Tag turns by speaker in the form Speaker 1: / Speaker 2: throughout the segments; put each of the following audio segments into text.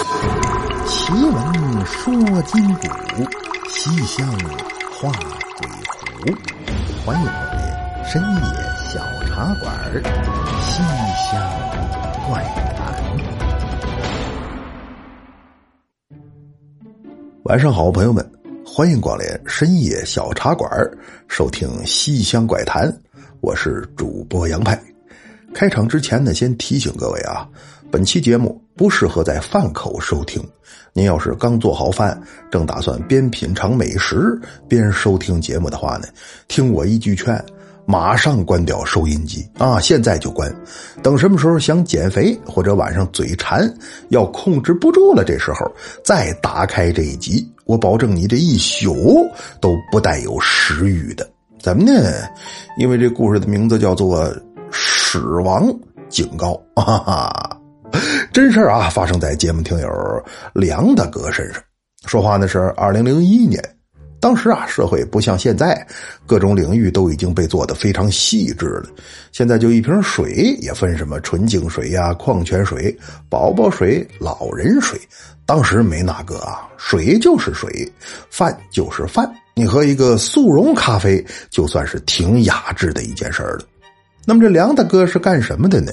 Speaker 1: 奇闻说今古，西厢画鬼狐。欢迎光临深夜小茶馆儿，西厢怪谈。晚上好，朋友们，欢迎光临深夜小茶馆儿，收听西厢怪谈。我是主播杨派。开场之前呢，先提醒各位啊，本期节目不适合在饭口收听。您要是刚做好饭，正打算边品尝美食边收听节目的话呢，听我一句劝，马上关掉收音机啊！现在就关。等什么时候想减肥或者晚上嘴馋要控制不住了，这时候再打开这一集，我保证你这一宿都不带有食欲的。怎么呢？因为这故事的名字叫做。死亡警告，哈哈，真事儿啊，发生在节目听友梁大哥身上。说话呢是二零零一年，当时啊，社会不像现在，各种领域都已经被做的非常细致了。现在就一瓶水也分什么纯净水呀、矿泉水、宝宝水、老人水。当时没那个啊，水就是水，饭就是饭。你喝一个速溶咖啡，就算是挺雅致的一件事儿了。那么这梁大哥是干什么的呢？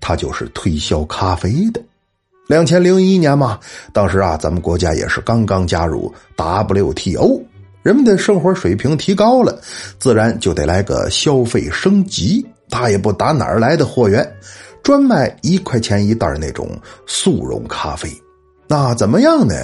Speaker 1: 他就是推销咖啡的。两千零一年嘛，当时啊，咱们国家也是刚刚加入 WTO，人们的生活水平提高了，自然就得来个消费升级。他也不打哪儿来的货源，专卖一块钱一袋那种速溶咖啡。那怎么样呢？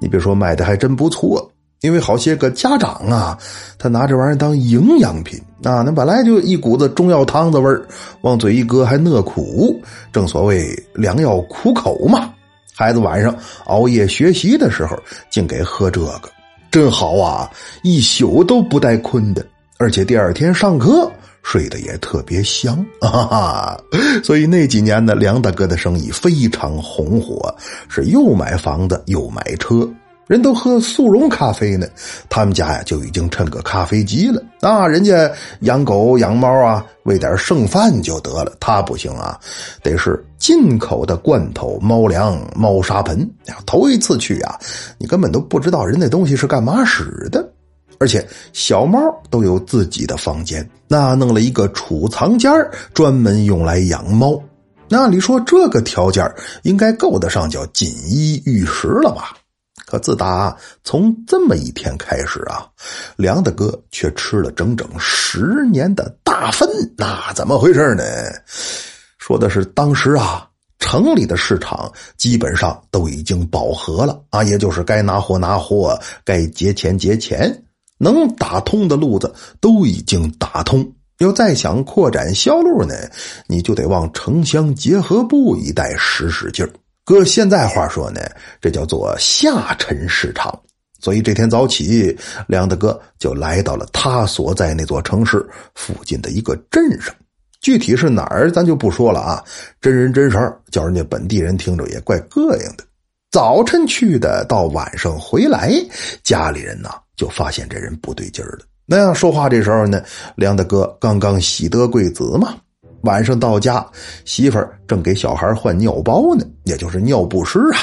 Speaker 1: 你别说，卖的还真不错。因为好些个家长啊，他拿这玩意儿当营养品啊，那本来就一股子中药汤子味儿，往嘴一搁还讷苦，正所谓良药苦口嘛。孩子晚上熬夜学习的时候，竟给喝这个，真好啊，一宿都不带困的，而且第二天上课睡得也特别香 哈哈。所以那几年呢，梁大哥的生意非常红火，是又买房子又买车。人都喝速溶咖啡呢，他们家呀就已经趁个咖啡机了啊！人家养狗养猫啊，喂点剩饭就得了。他不行啊，得是进口的罐头猫粮、猫砂盆。头一次去啊，你根本都不知道人那东西是干嘛使的。而且小猫都有自己的房间，那弄了一个储藏间专门用来养猫。那你说这个条件应该够得上叫锦衣玉食了吧？可自打从这么一天开始啊，梁大哥却吃了整整十年的大粪。那怎么回事呢？说的是当时啊，城里的市场基本上都已经饱和了啊，也就是该拿货拿货，该结钱结钱，能打通的路子都已经打通。要再想扩展销路呢，你就得往城乡结合部一带使使劲儿。搁现在话说呢，这叫做下沉市场。所以这天早起，梁大哥就来到了他所在那座城市附近的一个镇上。具体是哪儿，咱就不说了啊。真人真事儿，叫人家本地人听着也怪膈应的。早晨去的，到晚上回来，家里人呢就发现这人不对劲儿了。那样说话这时候呢，梁大哥刚刚喜得贵子嘛。晚上到家，媳妇儿正给小孩换尿包呢，也就是尿不湿啊。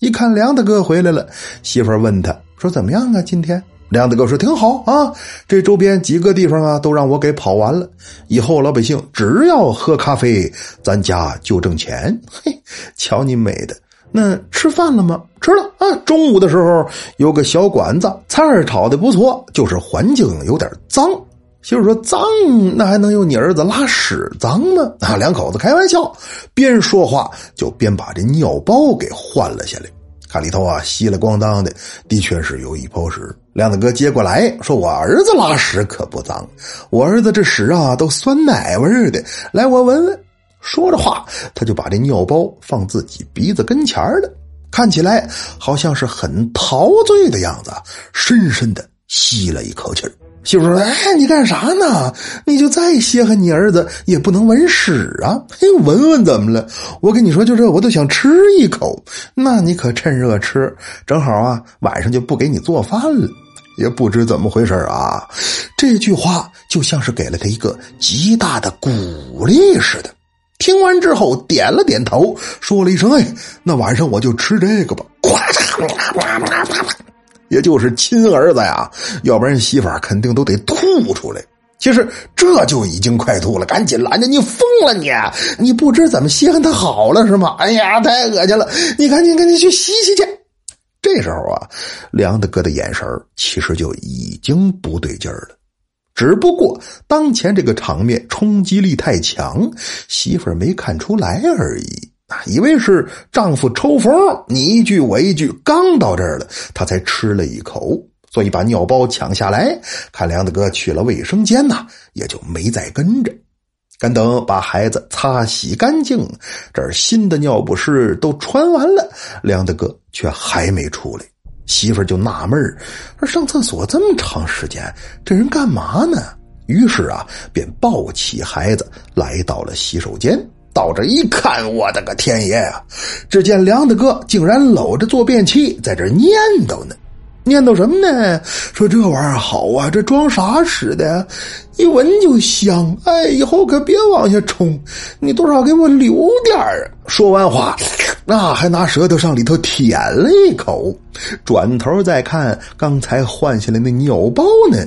Speaker 1: 一看梁大哥回来了，媳妇儿问他说：“怎么样啊？今天？”梁大哥说：“挺好啊，这周边几个地方啊都让我给跑完了。以后老百姓只要喝咖啡，咱家就挣钱。”嘿，瞧你美的！那吃饭了吗？吃了啊。中午的时候有个小馆子，菜炒的不错，就是环境有点脏。媳妇说：“脏，那还能有你儿子拉屎脏吗？”啊，两口子开玩笑，边说话就边把这尿包给换了下来。看里头啊，稀了咣当的，的确是有一泡屎。亮子哥接过来说：“我儿子拉屎可不脏，我儿子这屎啊都酸奶味的。来，我闻闻。”说着话，他就把这尿包放自己鼻子跟前了，看起来好像是很陶醉的样子，深深的吸了一口气儿。媳妇说：“哎，你干啥呢？你就再稀罕你儿子，也不能闻屎啊！嘿，闻闻怎么了？我跟你说，就这，我都想吃一口。那你可趁热吃，正好啊，晚上就不给你做饭了。也不知怎么回事啊，这句话就像是给了他一个极大的鼓励似的。听完之后点了点头，说了一声：“哎，那晚上我就吃这个吧。”，也就是亲儿子呀，要不然媳妇儿肯定都得吐出来。其实这就已经快吐了，赶紧拦着你疯了你！你不知怎么稀罕他好了是吗？哎呀，太恶心了！你赶紧赶紧去洗洗去。这时候啊，梁大哥的眼神其实就已经不对劲儿了。只不过当前这个场面冲击力太强，媳妇儿没看出来而已，以为是丈夫抽风，你一句我一句，刚到这儿了，她才吃了一口，所以把尿包抢下来，看梁大哥去了卫生间呐，也就没再跟着。干等把孩子擦洗干净，这儿新的尿不湿都穿完了，梁大哥却还没出来。媳妇儿就纳闷儿，上厕所这么长时间，这人干嘛呢？于是啊，便抱起孩子来到了洗手间。到这一看，我的个天爷啊！只见梁大哥竟然搂着坐便器在这念叨呢。念叨什么呢？说这玩意儿好啊，这装啥使的？一闻就香。哎，以后可别往下冲，你多少给我留点儿。说完话，那还拿舌头上里头舔了一口，转头再看刚才换下来那尿包呢。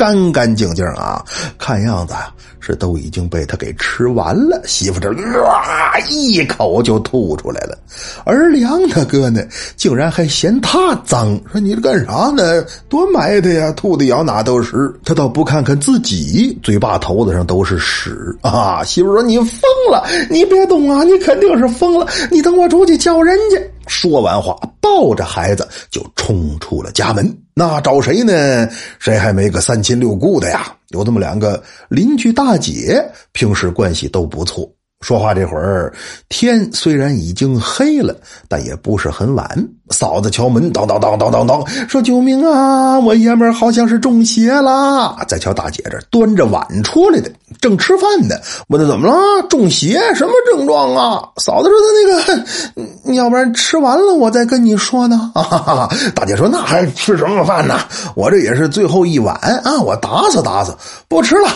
Speaker 1: 干干净净啊，看样子是都已经被他给吃完了。媳妇这哇一口就吐出来了，而梁大哥呢，竟然还嫌他脏，说你这干啥呢？多埋汰呀，吐的咬哪都是。他倒不看看自己嘴巴头子上都是屎啊！媳妇说你疯了，你别动啊，你肯定是疯了，你等我出去叫人家。说完话，抱着孩子就冲出了家门。那找谁呢？谁还没个三亲六故的呀？有这么两个邻居大姐，平时关系都不错。说话这会儿，天虽然已经黑了，但也不是很晚。嫂子敲门，当当当当当当，说：“救命啊！我爷们儿好像是中邪了。”再瞧大姐这端着碗出来的，正吃饭呢，问他怎么了？中邪什么症状啊？嫂子说：“他那个，要不然吃完了，我再跟你说呢。”哈哈，大姐说：“那还吃什么饭呢？我这也是最后一碗啊，我打死打死不吃了。”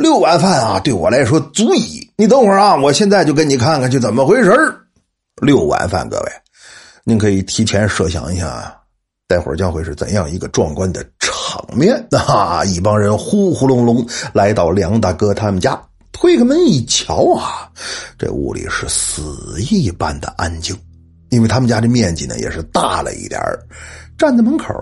Speaker 1: 六碗饭啊，对我来说足矣。你等会儿啊，我现在就跟你看看去怎么回事六碗饭，各位，您可以提前设想一下，待会儿将会是怎样一个壮观的场面啊！一帮人呼呼隆隆来到梁大哥他们家，推开门一瞧啊，这屋里是死一般的安静，因为他们家这面积呢也是大了一点站在门口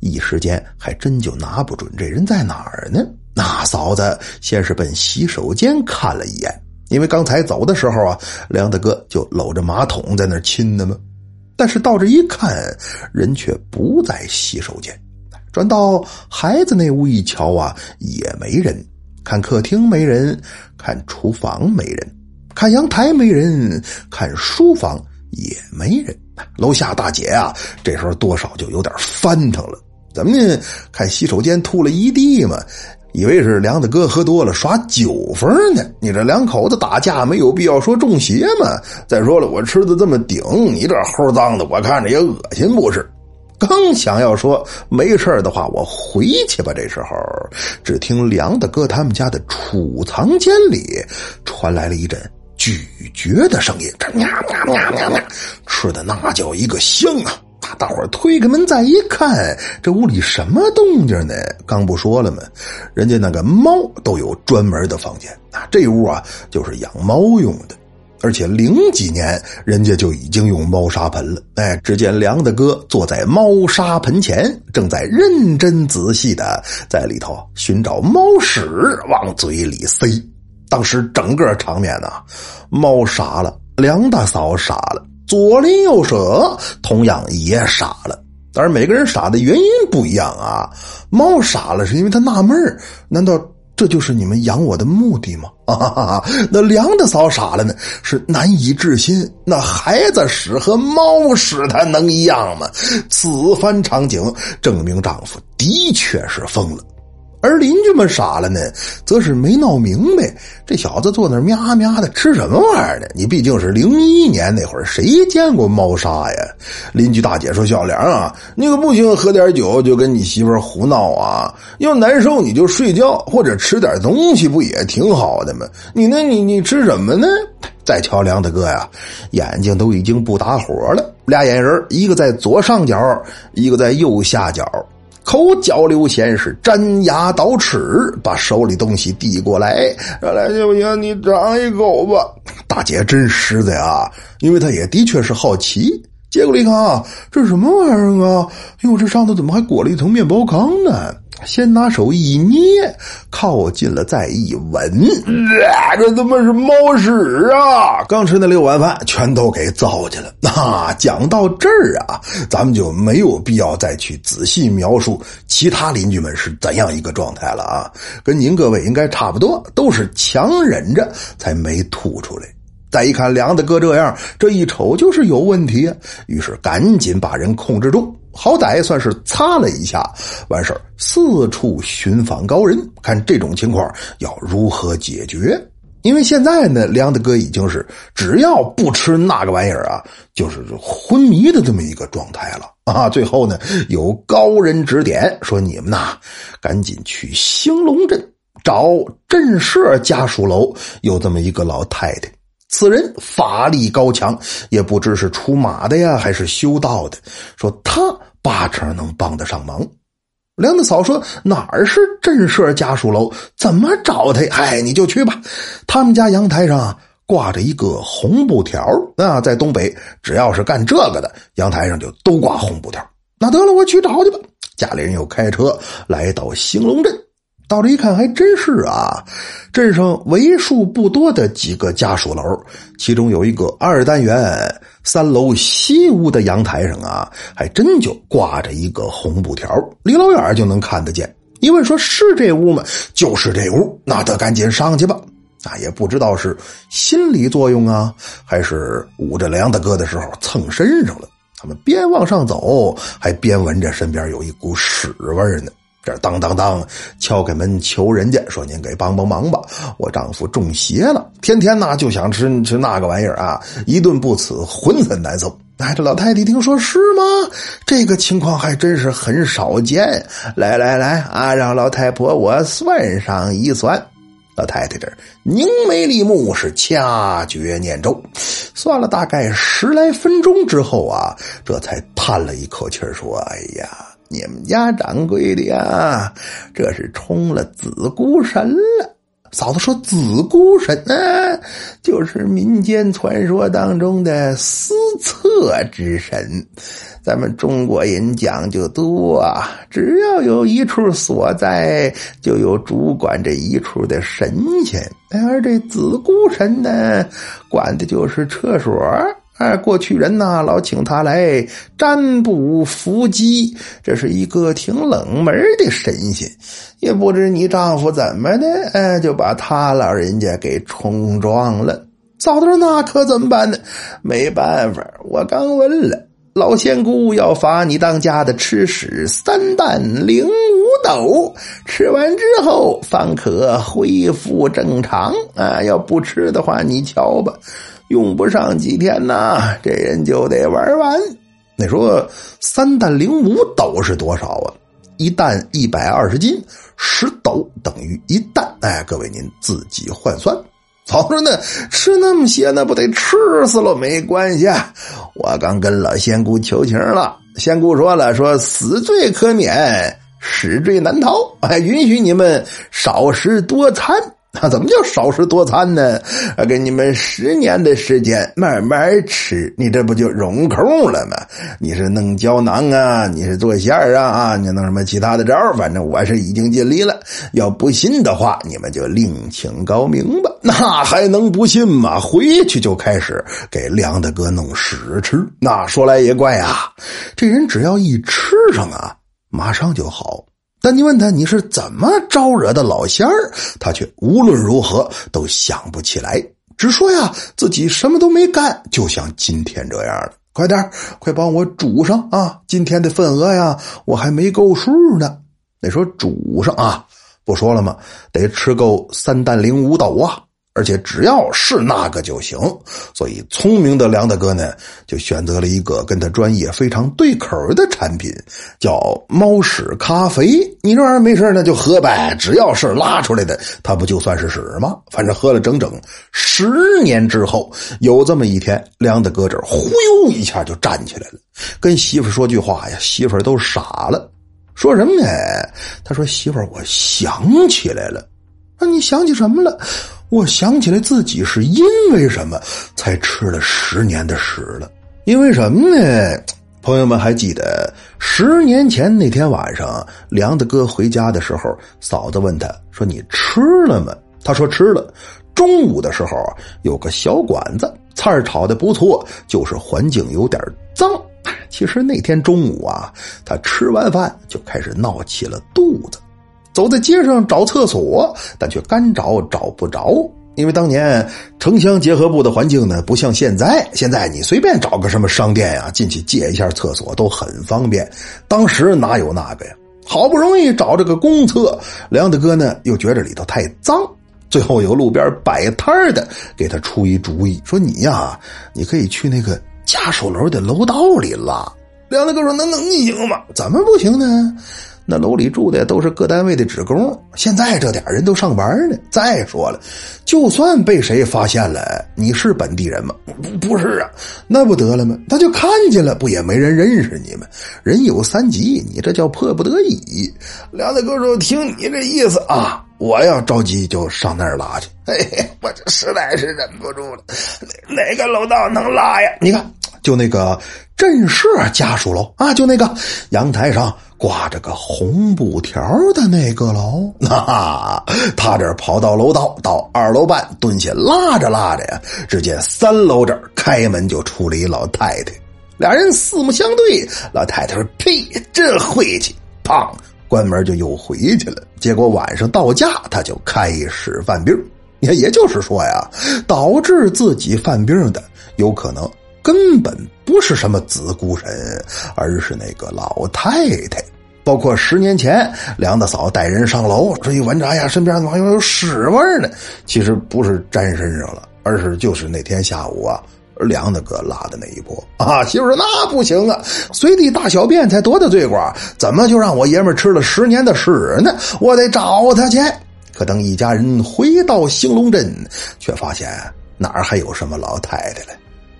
Speaker 1: 一时间还真就拿不准这人在哪儿呢。那嫂子先是奔洗手间看了一眼，因为刚才走的时候啊，梁大哥就搂着马桶在那亲呢嘛。但是到这一看，人却不在洗手间。转到孩子那屋一瞧啊，也没人。看客厅没人，看厨房没人，看阳台没人，看书房也没人。楼下大姐啊，这时候多少就有点翻腾了。怎么呢？看洗手间吐了一地嘛。以为是梁大哥喝多了耍酒疯呢？你这两口子打架没有必要说中邪嘛？再说了，我吃的这么顶，你这齁脏的，我看着也恶心不是？刚想要说没事的话，我回去吧。这时候，只听梁大哥他们家的储藏间里传来了一阵咀嚼的声音，这喵喵喵喵喵，吃的那叫一个香啊！大伙推开门再一看，这屋里什么动静呢？刚不说了吗？人家那个猫都有专门的房间啊，这屋啊就是养猫用的，而且零几年人家就已经用猫砂盆了。哎，只见梁大哥坐在猫砂盆前，正在认真仔细的在里头寻找猫屎往嘴里塞。当时整个场面呢，猫傻了，梁大嫂傻了。左邻右舍同样也傻了，但是每个人傻的原因不一样啊。猫傻了是因为他纳闷难道这就是你们养我的目的吗？啊，那梁大嫂傻了呢，是难以置信，那孩子屎和猫屎它能一样吗？此番场景证明丈夫的确是疯了。而邻居们傻了呢，则是没闹明白，这小子坐那喵喵的吃什么玩意儿呢？你毕竟是零一年那会儿，谁见过猫砂呀？邻居大姐说：“小梁啊，你可不行，喝点酒就跟你媳妇胡闹啊！要难受你就睡觉或者吃点东西，不也挺好的吗？你那你你吃什么呢？”再瞧梁大哥呀，眼睛都已经不打火了，俩眼人一个在左上角，一个在右下角，口角流涎，是粘牙倒齿，把手里东西递过来，来行不行？你尝一口吧。大姐真实在啊，因为她也的确是好奇。结果一看啊，这是什么玩意儿啊？哟，这上头怎么还裹了一层面包糠呢？先拿手一捏，靠近了再一闻，这他妈是猫屎啊！刚吃那六碗饭全都给糟践了。那讲到这儿啊，咱们就没有必要再去仔细描述其他邻居们是怎样一个状态了啊，跟您各位应该差不多，都是强忍着才没吐出来。再一看梁大哥这样，这一瞅就是有问题，于是赶紧把人控制住。好歹算是擦了一下，完事四处寻访高人，看这种情况要如何解决。因为现在呢，梁大哥已经是只要不吃那个玩意儿啊，就是昏迷的这么一个状态了 啊。最后呢，有高人指点说：“你们呐，赶紧去兴隆镇找镇社家属楼，有这么一个老太太。此人法力高强，也不知是出马的呀，还是修道的。说他。”八成能帮得上忙。梁大嫂说：“哪儿是镇社家属楼？怎么找他？哎，你就去吧。他们家阳台上挂着一个红布条啊，在东北，只要是干这个的，阳台上就都挂红布条。那得了，我去找去吧。”家里人又开车来到兴隆镇。到这一看，还真是啊！镇上为数不多的几个家属楼，其中有一个二单元三楼西屋的阳台上啊，还真就挂着一个红布条，离老远就能看得见。一问说是这屋吗？就是这屋，那得赶紧上去吧。那也不知道是心理作用啊，还是捂着梁大哥的时候蹭身上了。他们边往上走，还边闻着身边有一股屎味呢。这当当当敲开门求人家说：“您给帮帮忙吧，我丈夫中邪了，天天呢就想吃吃那个玩意儿啊，一顿不吃浑身难受。”哎，这老太太听说是吗？这个情况还真是很少见。来来来啊，让老太婆我算上一算。老太太这凝眉立目，是掐诀念咒，算了大概十来分钟之后啊，这才叹了一口气说：“哎呀。”你们家掌柜的呀，这是冲了子孤神了。嫂子说：“子孤神呢，就是民间传说当中的司策之神。咱们中国人讲究多，只要有一处所在，就有主管这一处的神仙。而这子孤神呢，管的就是厕所。”哎，过去人呐，老请他来占卜伏击，这是一个挺冷门的神仙。也不知你丈夫怎么的，哎，就把他老人家给冲撞了。嫂子说：“那可怎么办呢？没办法，我刚问了，老仙姑要罚你当家的吃屎三担零五斗，吃完之后方可恢复正常。啊，要不吃的话，你瞧吧。”用不上几天呐，这人就得玩完。你说三担零五斗是多少啊？一担一百二十斤，十斗等于一担。哎，各位您自己换算。早说呢，吃那么些，那不得吃死了？没关系，我刚跟老仙姑求情了，仙姑说了，说死罪可免，死罪难逃，还允许你们少食多餐。那怎么叫少食多餐呢？啊，给你们十年的时间慢慢吃，你这不就融空了吗？你是弄胶囊啊，你是做馅儿啊啊，你弄什么其他的招反正我是已经尽力了。要不信的话，你们就另请高明吧。那还能不信吗？回去就开始给梁大哥弄屎吃。那说来也怪啊，这人只要一吃上啊，马上就好。但你问他你是怎么招惹的老仙儿，他却无论如何都想不起来，只说呀自己什么都没干，就像今天这样的。快点快帮我煮上啊！今天的份额呀，我还没够数呢。那说煮上啊，不说了吗？得吃够三担零五斗啊！而且只要是那个就行。所以聪明的梁大哥呢，就选择了一个跟他专业非常对口的产品，叫猫屎咖啡。你这玩意儿没事呢就喝呗，只要是拉出来的，它不就算是屎吗？反正喝了整整十年之后，有这么一天，梁大哥这忽悠一下就站起来了，跟媳妇说句话呀，媳妇都傻了。说什么呢？他说：“媳妇，我想起来了。那你想起什么了？我想起来自己是因为什么才吃了十年的屎了？因为什么呢？朋友们还记得十年前那天晚上，梁大哥回家的时候，嫂子问他说：‘你吃了吗？’他说：‘吃了。’中午的时候有个小馆子，菜炒的不错，就是环境有点脏。”其实那天中午啊，他吃完饭就开始闹起了肚子，走在街上找厕所，但却干找找不着。因为当年城乡结合部的环境呢，不像现在，现在你随便找个什么商店呀，进去借一下厕所都很方便。当时哪有那个呀？好不容易找着个公厕，梁大哥呢又觉着里头太脏，最后有路边摆摊的给他出一主意，说你呀，你可以去那个。家属楼的楼道里了，梁大哥说：“那能行吗？怎么不行呢？那楼里住的都是各单位的职工，现在这点人都上班呢。再说了，就算被谁发现了，你是本地人吗？不不是啊，那不得了吗？他就看见了，不也没人认识你吗？人有三急，你这叫迫不得已。”梁大哥说：“听你这意思啊。”我要着急就上那儿拉去，嘿嘿，我这实在是忍不住了。哪个楼道能拉呀？你看，就那个震社家属楼啊，就那个阳台上挂着个红布条的那个楼。那他这跑到楼道，到二楼半蹲下拉着拉着呀，只见三楼这儿开门就出了一老太太，俩人四目相对，老太太说：“呸，真晦气！”砰。关门就又回去了，结果晚上到家他就开始犯病。也 也就是说呀，导致自己犯病的有可能根本不是什么子孤神，而是那个老太太。包括十年前梁大嫂带人上楼，这一闻着，哎呀，身边怎么有屎味呢？其实不是沾身上了，而是就是那天下午啊。梁大哥拉的那一波啊，媳妇说那不行啊，随地大小便才多大罪过，怎么就让我爷们吃了十年的屎呢？我得找他去。可等一家人回到兴隆镇，却发现哪儿还有什么老太太了？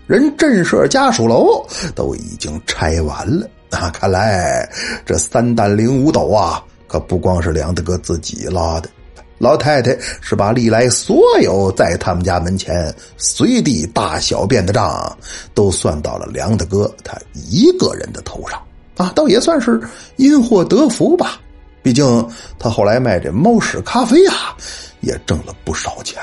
Speaker 1: 人镇社家属楼都已经拆完了那！看来这三担零五斗啊，可不光是梁大哥自己拉的。老太太是把历来所有在他们家门前随地大小便的账都算到了梁大哥他一个人的头上啊，倒也算是因祸得福吧。毕竟他后来卖这猫屎咖啡啊，也挣了不少钱。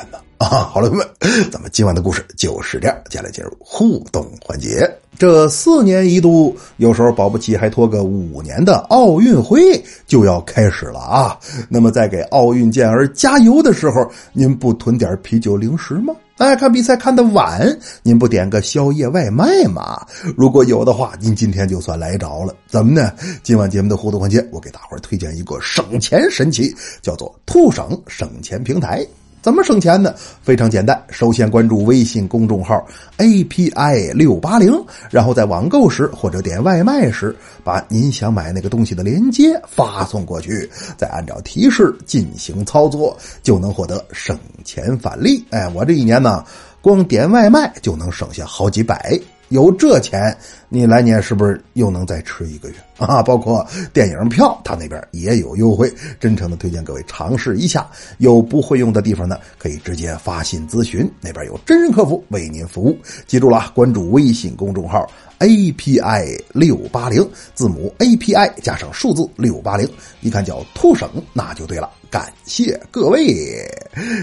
Speaker 1: 啊好了，朋友们，咱们今晚的故事就是这样。接下来进入互动环节。这四年一度，有时候保不齐还拖个五年的奥运会就要开始了啊！那么在给奥运健儿加油的时候，您不囤点啤酒零食吗？哎，看比赛看的晚，您不点个宵夜外卖吗？如果有的话，您今天就算来着了。怎么呢？今晚节目的互动环节，我给大伙儿推荐一个省钱神器，叫做兔省省钱平台。怎么省钱呢？非常简单，首先关注微信公众号 API 六八零，然后在网购时或者点外卖时，把您想买那个东西的链接发送过去，再按照提示进行操作，就能获得省钱返利。哎，我这一年呢，光点外卖就能省下好几百。有这钱，你来年是不是又能再吃一个月啊？包括电影票，他那边也有优惠，真诚的推荐各位尝试一下。有不会用的地方呢，可以直接发信咨询，那边有真人客服为您服务。记住了，关注微信公众号 API 六八零，字母 API 加上数字六八零，一看叫兔省，那就对了。感谢各位，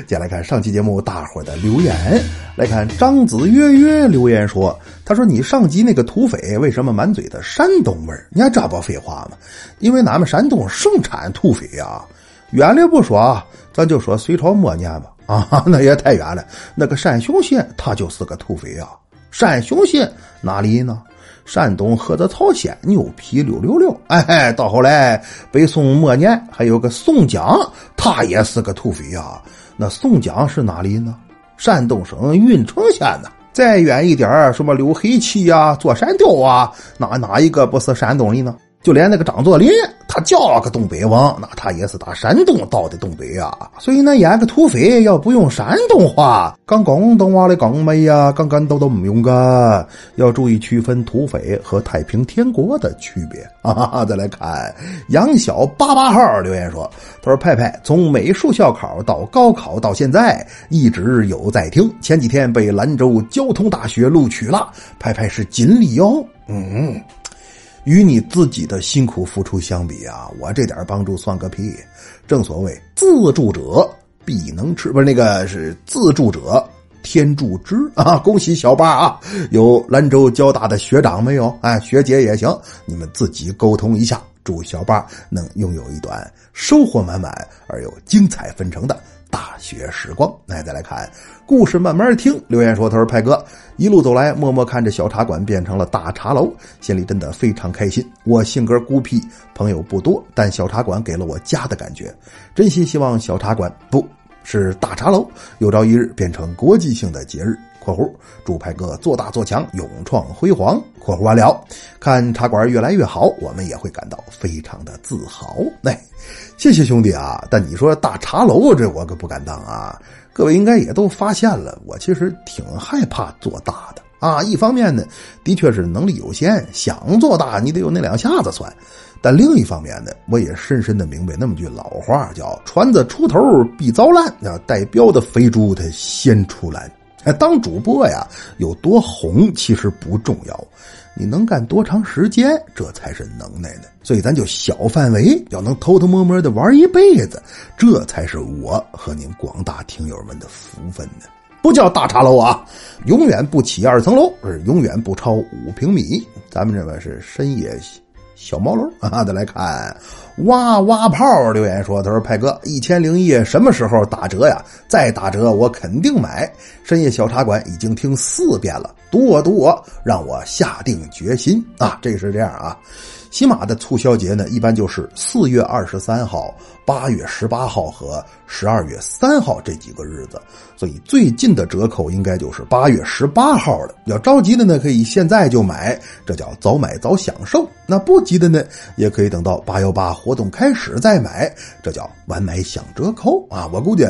Speaker 1: 接下来看上期节目大伙的留言。来看张子约约留言说：“他说你上集那个土匪为什么满嘴的山东味儿？你还这不废话吗？因为咱们山东盛产土匪呀。远了不说，咱就说隋朝末年吧。啊，那也太远了。那个山雄县他就是个土匪呀。山雄县哪里呢？”山东菏泽曹县牛皮六六六，哎，到后来北宋末年还有个宋江，他也是个土匪啊。那宋江是哪里呢？山东省郓城县呢。再远一点什么刘黑旗呀、坐山雕啊，哪哪一个不是山东人呢？就连那个张作霖，他叫个东北王，那他也是打山东到的东北呀。所以那演个土匪要不用山东话，刚广东话的刚没呀，刚刚都都没用个。要注意区分土匪和太平天国的区别啊！再来看杨小八八号留言说：“他说派派从美术校考到高考到现在一直有在听，前几天被兰州交通大学录取了，派派是锦鲤哟。”嗯。与你自己的辛苦付出相比啊，我这点帮助算个屁！正所谓自助者必能吃，不是那个是自助者天助之啊！恭喜小八啊，有兰州交大的学长没有？哎，学姐也行，你们自己沟通一下，祝小八能拥有一段收获满满而又精彩纷呈的。大学时光，那再来看故事，慢慢听。留言说：“他说派哥一路走来，默默看着小茶馆变成了大茶楼，心里真的非常开心。我性格孤僻，朋友不多，但小茶馆给了我家的感觉。真心希望小茶馆不是大茶楼，有朝一日变成国际性的节日。”（括弧祝派哥做大做强，勇创辉煌。）（括弧完了，看茶馆越来越好，我们也会感到非常的自豪。）哎。谢谢兄弟啊！但你说大茶楼这我可不敢当啊！各位应该也都发现了，我其实挺害怕做大的啊。一方面呢，的确是能力有限，想做大你得有那两下子算；但另一方面呢，我也深深的明白那么句老话，叫“船子出头必遭烂”，啊带标的肥猪它先出栏。哎，当主播呀，有多红其实不重要。你能干多长时间，这才是能耐呢。所以咱就小范围，要能偷偷摸摸的玩一辈子，这才是我和您广大听友们的福分呢。不叫大茶楼啊，永远不起二层楼，是永远不超五平米。咱们这边是深夜小毛驴啊。再来看。哇哇炮留言说：“他说派哥，一千零一夜什么时候打折呀？再打折我肯定买。深夜小茶馆已经听四遍了，赌我赌我，让我下定决心啊！这是这样啊。”喜马的促销节呢，一般就是四月二十三号、八月十八号和十二月三号这几个日子，所以最近的折扣应该就是八月十八号了。要着急的呢，可以现在就买，这叫早买早享受；那不急的呢，也可以等到八幺八活动开始再买，这叫晚买享折扣啊！我估计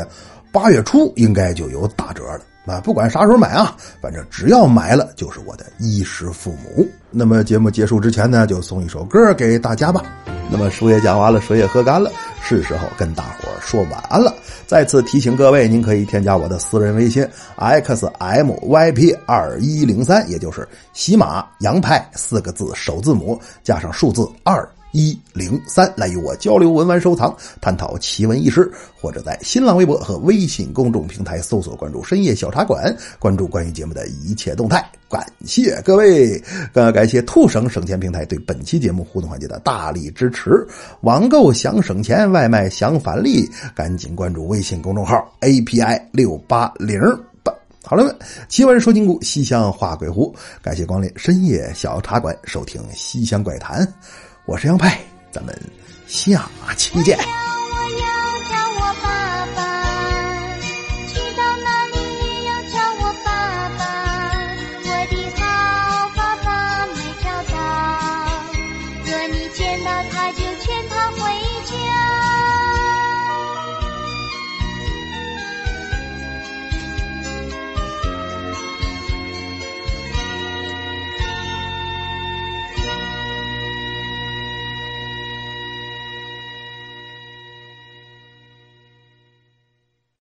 Speaker 1: 八月初应该就有打折了。啊，不管啥时候买啊，反正只要买了就是我的衣食父母。那么节目结束之前呢，就送一首歌给大家吧。那么书也讲完了，水也喝干了，是时候跟大伙说晚安了。再次提醒各位，您可以添加我的私人微信 x m y p 二一零三，也就是喜马洋派四个字首字母加上数字二。一零三来与我交流文玩收藏，探讨奇闻异事，或者在新浪微博和微信公众平台搜索关注“深夜小茶馆”，关注关于节目的一切动态。感谢各位，更要感谢兔省省钱平台对本期节目互动环节的大力支持。网购想省钱，外卖想返利，赶紧关注微信公众号 API 六八零八。好了，奇闻说金谷，西厢画鬼狐。感谢光临深夜小茶馆，收听西厢怪谈。我是杨派，咱们下期见。我要